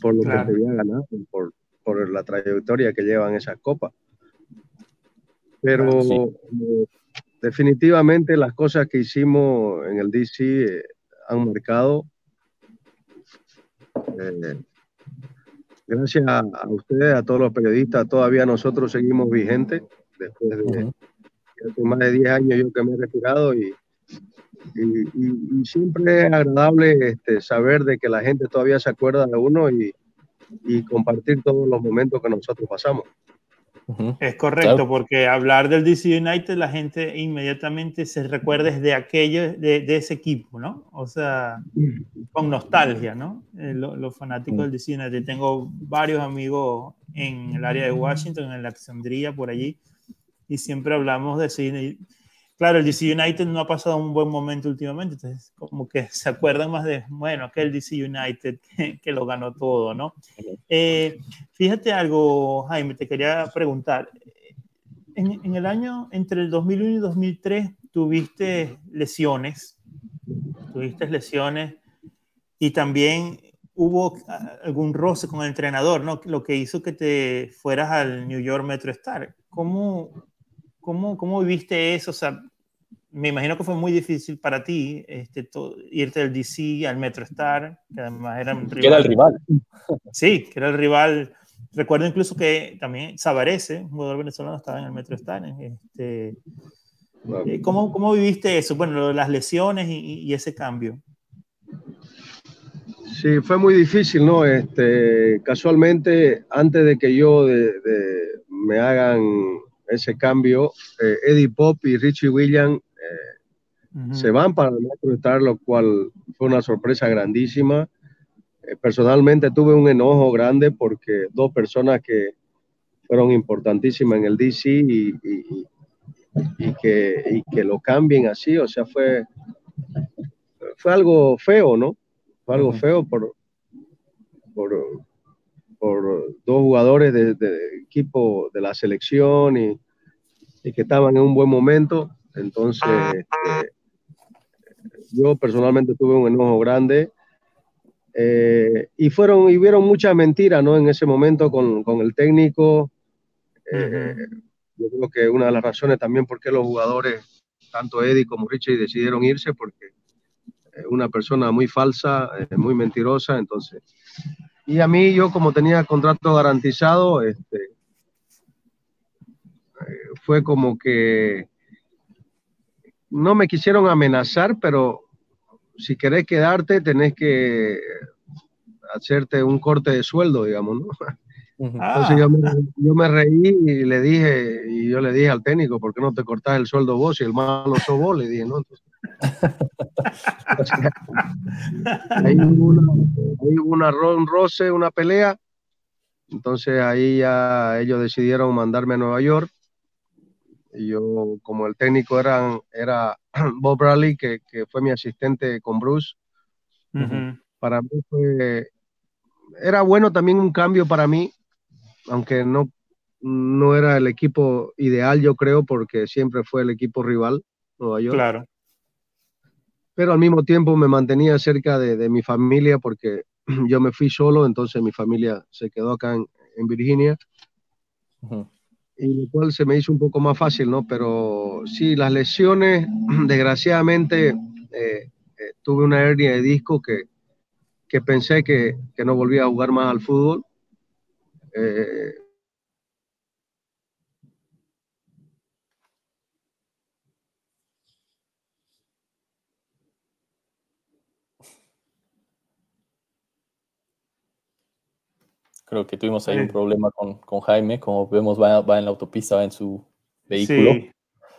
Por, lo que que debía ganar, por, por la trayectoria que llevan esas copas. Pero eh, definitivamente las cosas que hicimos en el DC eh, han marcado gracias a, ustedes, a todos los periodistas, todavía nosotros seguimos vigentes. Después de más de 10 años yo que me he retirado y, y, siempre es agradable este, saber de que la gente todavía se acuerda de uno y, y compartir todos los momentos que nosotros pasamos. Es correcto, porque hablar del DC United, la gente inmediatamente se recuerda de aquello, de, ese equipo, ¿no? O sea, con nostalgia, ¿no? Eh, los, fanáticos del DC United. Tengo varios amigos en el área de Washington, en la Alexandria, por allí, y siempre hablamos de claro, el DC United no ha pasado un buen momento últimamente, entonces como que (laughs) se acuerdan más de, bueno, aquel DC United (laughs) que, lo ganó todo, ¿no? Eh, fíjate algo, Jaime, te quería preguntar. En, el año entre el 2001 y 2003 tuviste lesiones, tuviste lesiones y también hubo algún roce con el entrenador, ¿no? Lo que hizo que te fueras al New York Metro Star. ¿Cómo, ¿Cómo, ¿Cómo viviste eso? O sea, me imagino que fue muy difícil para ti este, irte del DC al Metro Star, que además era, rival. era el rival. Sí, que era el rival. Recuerdo incluso que también Sabarese, un jugador venezolano, estaba en el Metro Star. Este, eh, ¿cómo, ¿cómo, viviste eso? Bueno, las lesiones y, y, ese cambio. Sí, fue muy difícil, ¿no? Este, casualmente, antes de que yo de, me hagan ese cambio, eh, Eddie Pop y Richie Williams eh, se van para el Metro Star, lo cual fue una sorpresa grandísima. Eh, personalmente tuve un enojo grande porque dos personas que fueron importantísimas en el DC y, y, que, que, lo cambien así, o sea, fue, fue algo feo, ¿no? Fue algo feo por, por, por dos jugadores de, equipo de la selección y, que estaban en un buen momento. Entonces, este, yo personalmente tuve un enojo grande. Eh, y fueron y vieron muchas mentiras ¿no? en ese momento con, con el técnico. Eh, yo creo que una de las razones también por qué los jugadores, tanto Eddie como Richie, decidieron irse, porque una persona muy falsa, eh, muy mentirosa, entonces y a mí, yo como tenía contrato garantizado, este, eh, fue como que no me quisieron amenazar, pero si querés quedarte, tenés que hacerte un corte de sueldo, digamos, ¿no? (laughs) Entonces yo me, yo me, reí y le dije, y yo le dije al técnico, ¿por qué no te cortás el sueldo vos y el malo sos vos? Le dije, ¿no? Entonces, (laughs) ahí hubo una, una un roce, una pelea. Entonces ahí ya ellos decidieron mandarme a Nueva York. Y yo, como el técnico era, era (clears throat) Bob Bradley, que, que fue mi asistente con Bruce, para mí fue, era bueno también un cambio para mí, aunque no, no era el equipo ideal, yo creo, porque siempre fue el equipo rival, Nueva York. Claro pero al mismo tiempo me mantenía cerca de, mi familia porque (clears throat) yo me fui solo, entonces mi familia se quedó acá en, Virginia. Y lo cual se me hizo un poco más fácil, ¿no? Pero sí, las lesiones, (clears throat) desgraciadamente, eh, eh, tuve una hernia de disco que, que pensé que, que, no volvía a jugar más al fútbol. Eh, Creo que tuvimos ahí un problema con, con, Jaime, como vemos va, va, en la autopista, va en su vehículo.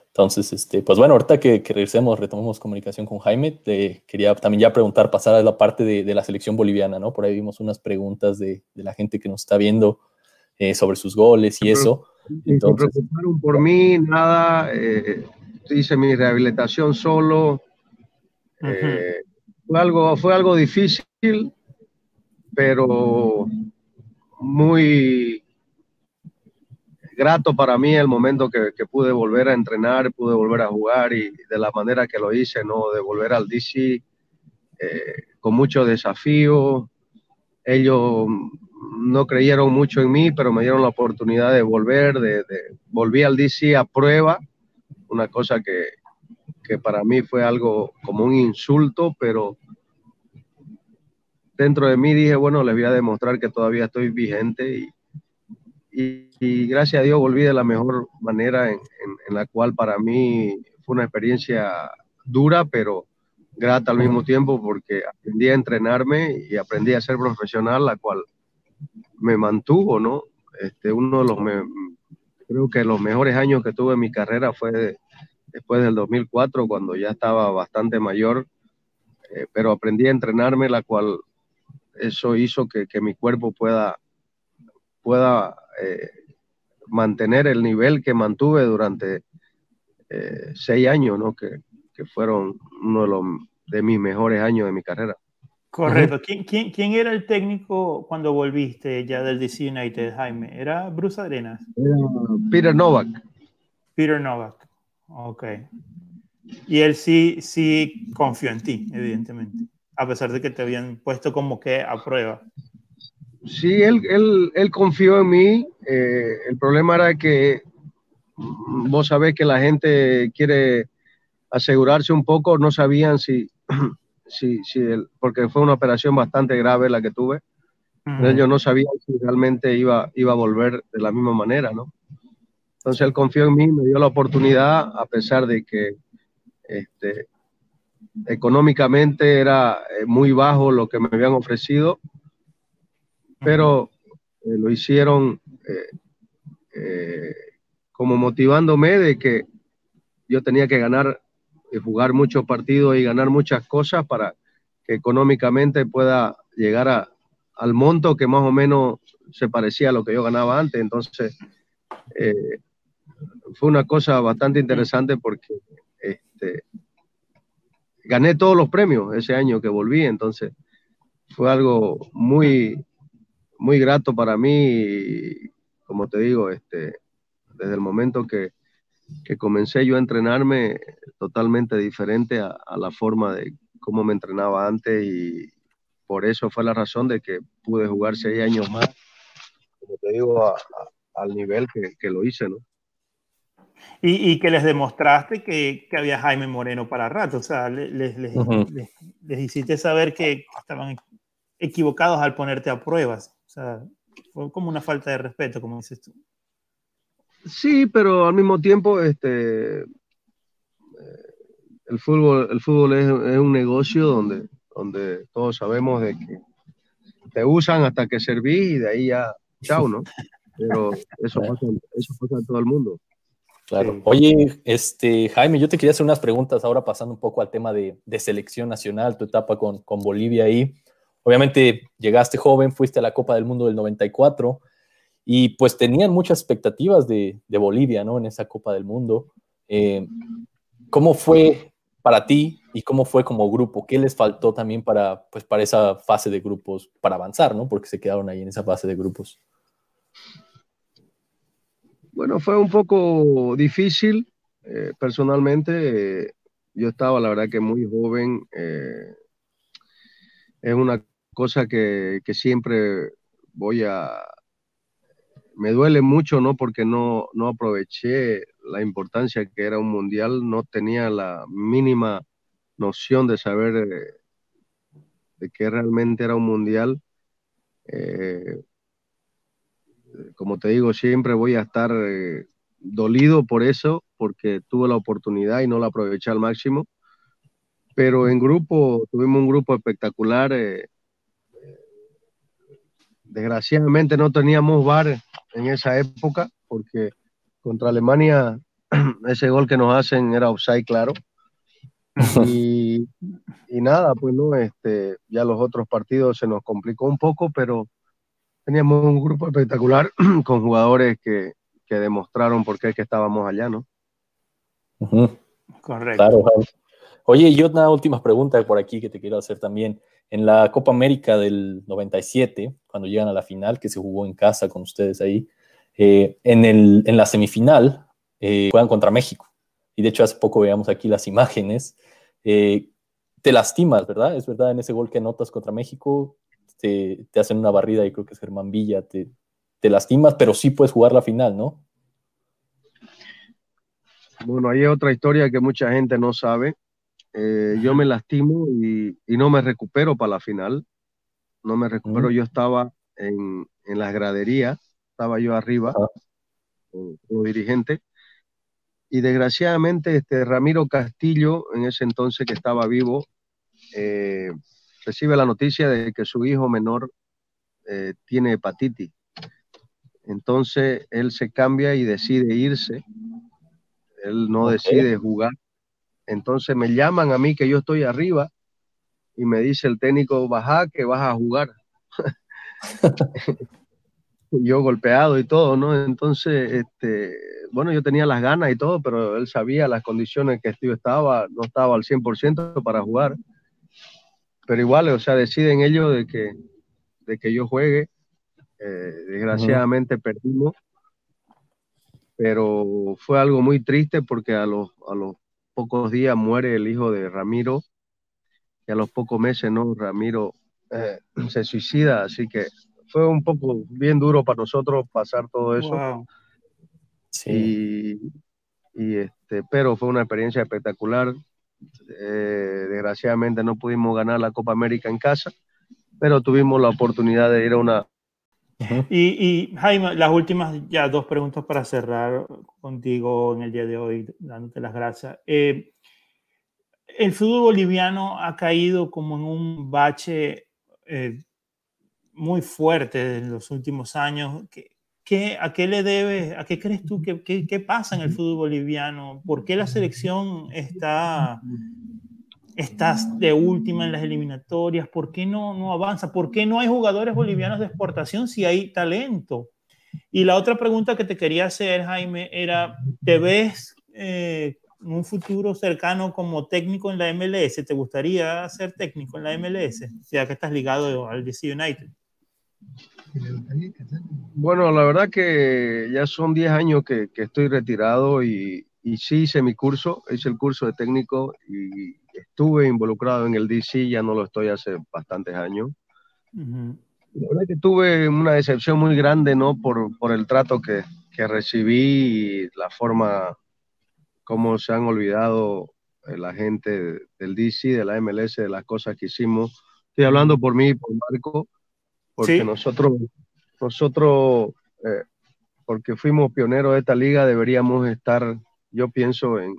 Entonces, este, pues bueno, ahorita que, que, regresemos, retomemos comunicación con Jaime, te quería también ya preguntar, pasar a la parte de, de la selección boliviana, ¿no? Por ahí vimos unas preguntas de, de la gente que nos está viendo eh, sobre sus goles y eso. Entonces, se preocuparon por mí, nada, eh, hice mi rehabilitación solo. Eh, fue, algo, fue algo difícil, pero muy grato para mí el momento que, pude volver a entrenar, pude volver a jugar y de la manera que lo hice, ¿no? De volver al DC eh, con mucho desafío. Ellos no creyeron mucho en mí, pero me dieron la oportunidad de volver, de, volví al DC a prueba, una cosa que, que para mí fue algo como un insulto, pero dentro de mí dije, bueno, les voy a demostrar que todavía estoy vigente y, y, gracias a Dios volví de la mejor manera en, la cual para mí fue una experiencia dura, pero grata al mismo tiempo porque aprendí a entrenarme y aprendí a ser profesional, la cual me mantuvo, ¿no? Este, uno de los, creo que los mejores años que tuve en mi carrera fue después del 2004, cuando ya estaba bastante mayor, eh, pero aprendí a entrenarme, la cual eso hizo que, mi cuerpo pueda, pueda eh, mantener el nivel que mantuve durante eh, seis años, ¿no? que, fueron uno de, los, de mis mejores años de mi carrera. Correcto. ¿Quién, quién, era el técnico cuando volviste ya del DC United, Jaime? ¿Era Bruce Arenas? Era Peter Novak. Peter Novak. Ok. Y él sí, sí confió en ti, evidentemente a pesar de que te habían puesto como que a prueba. Sí, él, él, él confió en mí. Eh, el problema era que vos sabés que la gente quiere asegurarse un poco, no sabían si, (clears throat) si, si el, porque fue una operación bastante grave la que tuve. Ellos no sabían si realmente iba, iba a volver de la misma manera, ¿no? Entonces él confió en mí, me dio la oportunidad, a pesar de que este, económicamente era eh, muy bajo lo que me habían ofrecido, pero eh, lo hicieron eh, como motivándome de que yo tenía que ganar y jugar muchos partidos y ganar muchas cosas para que económicamente pueda llegar a, al monto que más o menos se parecía a lo que yo ganaba antes. Entonces, fue una cosa bastante interesante porque este, gané todos los premios ese año que volví, entonces fue algo muy, muy grato para mí, como te digo, este, desde el momento que, que comencé yo a entrenarme totalmente diferente a, la forma de cómo me entrenaba antes y por eso fue la razón de que pude jugar seis años más, como te digo, al nivel que, que lo hice, ¿no? Y, que les demostraste que, que, había Jaime Moreno para rato, o sea, les, les, les, hiciste saber que estaban equivocados al ponerte a pruebas, o sea, fue como una falta de respeto, como dices tú. Sí, pero al mismo tiempo, este, eh, el fútbol, el fútbol es, es, un negocio donde, donde todos sabemos de que te usan hasta que servís y de ahí ya, chao, ¿no? Pero eso pasa, eso pasa en todo el mundo. Claro. Oye, este, Jaime, yo te quería hacer unas preguntas ahora pasando un poco al tema de, selección nacional, tu etapa con, Bolivia ahí. Obviamente llegaste joven, fuiste a la Copa del Mundo del 94 y pues tenían muchas expectativas de, Bolivia, ¿no? En esa Copa del Mundo. Eh, ¿Cómo fue para ti y cómo fue como grupo? ¿Qué les faltó también para, pues, para esa fase de grupos, para avanzar, ¿no? Porque se quedaron ahí en esa fase de grupos. Bueno, fue un poco difícil. Eh, personalmente, eh, yo estaba, la verdad, que muy joven. Eh, es una cosa que, siempre voy a... Me duele mucho, ¿no? Porque no, no aproveché la importancia que era un mundial, no tenía la mínima noción de saber de que realmente era un mundial como te digo, siempre voy a estar eh, dolido por eso, porque tuve la oportunidad y no la aproveché al máximo. Pero en grupo, tuvimos un grupo espectacular. Eh, desgraciadamente no teníamos bar en esa época, porque contra Alemania (clears throat) ese gol que nos hacen era offside, claro. (laughs) Y, y, nada, pues no, este, ya los otros partidos se nos complicó un poco, pero teníamos un grupo espectacular (clears throat) con jugadores que, que demostraron por qué es que estábamos allá, ¿no? Correcto. Claro, Oye, y una última pregunta por aquí que te quiero hacer también. En la Copa América del 97, cuando llegan a la final, que se jugó en casa con ustedes ahí, eh, en, el, en, la semifinal eh, juegan contra México. Y de hecho, hace poco veíamos aquí las imágenes. Eh, te lastimas, ¿verdad? Es verdad, en ese gol que anotas contra México, te, hacen una barrida y creo que es Germán Villa, te, lastimas, pero sí puedes jugar la final, ¿no? Bueno, ahí hay otra historia que mucha gente no sabe. Eh, yo me lastimo y, no me recupero para la final. No me recupero. Yo estaba en, en, las graderías, estaba yo arriba como, dirigente. Y desgraciadamente, este Ramiro Castillo, en ese entonces que estaba vivo, eh, recibe la noticia de que su hijo menor eh, tiene hepatitis. Entonces él se cambia y decide irse. Él no decide jugar. Entonces me llaman a mí que yo estoy arriba y me dice el técnico, baja que vas a jugar. (laughs) yo golpeado y todo, ¿no? Entonces, este, bueno, yo tenía las ganas y todo, pero él sabía las condiciones que yo estaba, no estaba al 100% para jugar pero igual, o sea, deciden ellos de que, de que yo juegue. Eh, desgraciadamente perdimos, pero fue algo muy triste porque a los, a los pocos días muere el hijo de Ramiro y a los pocos meses, ¿no? Ramiro eh, (clears throat) se suicida, así que fue un poco bien duro para nosotros pasar todo eso. Sí. y este, pero fue una experiencia espectacular. Eh, desgraciadamente no pudimos ganar la Copa América en casa, pero tuvimos la oportunidad de ir a una... y, Jaime, las últimas ya dos preguntas para cerrar contigo en el día de hoy, dándote las gracias. Eh, el fútbol boliviano ha caído como en un bache eh, muy fuerte en los últimos años. ¿Qué, a qué le debes, a qué crees tú que qué, pasa en el fútbol boliviano? ¿Por qué la selección está, está de última en las eliminatorias? ¿Por qué no, no avanza? ¿Por qué no hay jugadores bolivianos de exportación si hay talento? Y la otra pregunta que te quería hacer, Jaime, era, ¿te ves eh, en un futuro cercano como técnico en la MLS? ¿Te gustaría ser técnico en la MLS? Ya que estás ligado al DC United. Bueno, la verdad que ya son 10 años que, estoy retirado y, y, sí hice mi curso, hice el curso de técnico y estuve involucrado en el DC, ya no lo estoy hace bastantes años. La verdad que tuve una decepción muy grande, ¿no? Por, por el trato que, que recibí y la forma como se han olvidado eh, la gente del DC, de la MLS, de las cosas que hicimos. Estoy hablando por mí, por Marco, porque nosotros, nosotros eh, porque fuimos pioneros de esta liga, deberíamos estar, yo pienso, en,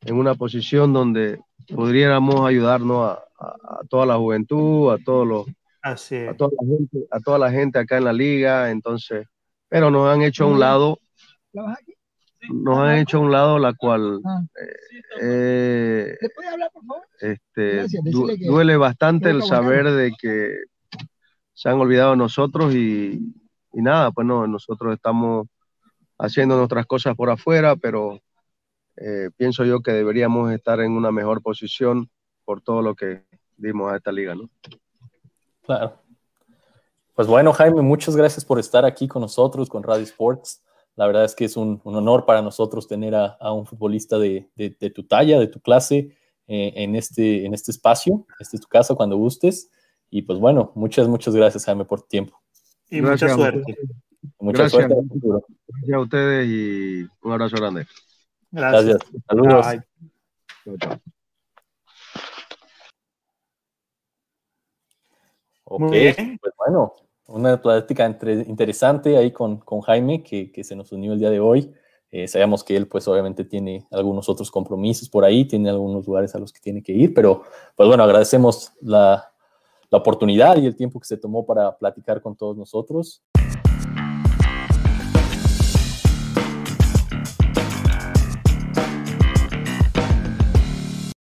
en una posición donde pudiéramos ayudarnos a, toda la juventud, a todos los a toda la gente, a toda la gente acá en la liga, entonces, pero nos han hecho a un lado, nos han hecho a un lado la cual ah. eh, este, duele bastante el saber de que se han olvidado de nosotros y, nada, pues no, nosotros estamos haciendo nuestras cosas por afuera, pero eh, pienso yo que deberíamos estar en una mejor posición por todo lo que dimos a esta liga, ¿no? Claro. Pues bueno, Jaime, muchas gracias por estar aquí con nosotros, con Radio Sports. La verdad es que es un, honor para nosotros tener a, un futbolista de, tu talla, de tu clase, eh, en, este, en este espacio. Este es tu casa cuando gustes. Y pues bueno, muchas, muchas gracias, Jaime, por tu tiempo. Y mucha suerte. Mucha gracias. suerte. Gracias a ustedes y un abrazo grande. Gracias. Saludos. Ok, pues bueno, una plática interesante ahí con, con Jaime que, que, se nos unió el día de hoy. Eh, sabemos que él pues obviamente tiene algunos otros compromisos por ahí, tiene algunos lugares a los que tiene que ir, pero pues bueno, agradecemos la, la oportunidad y el tiempo que se tomó para platicar con todos nosotros.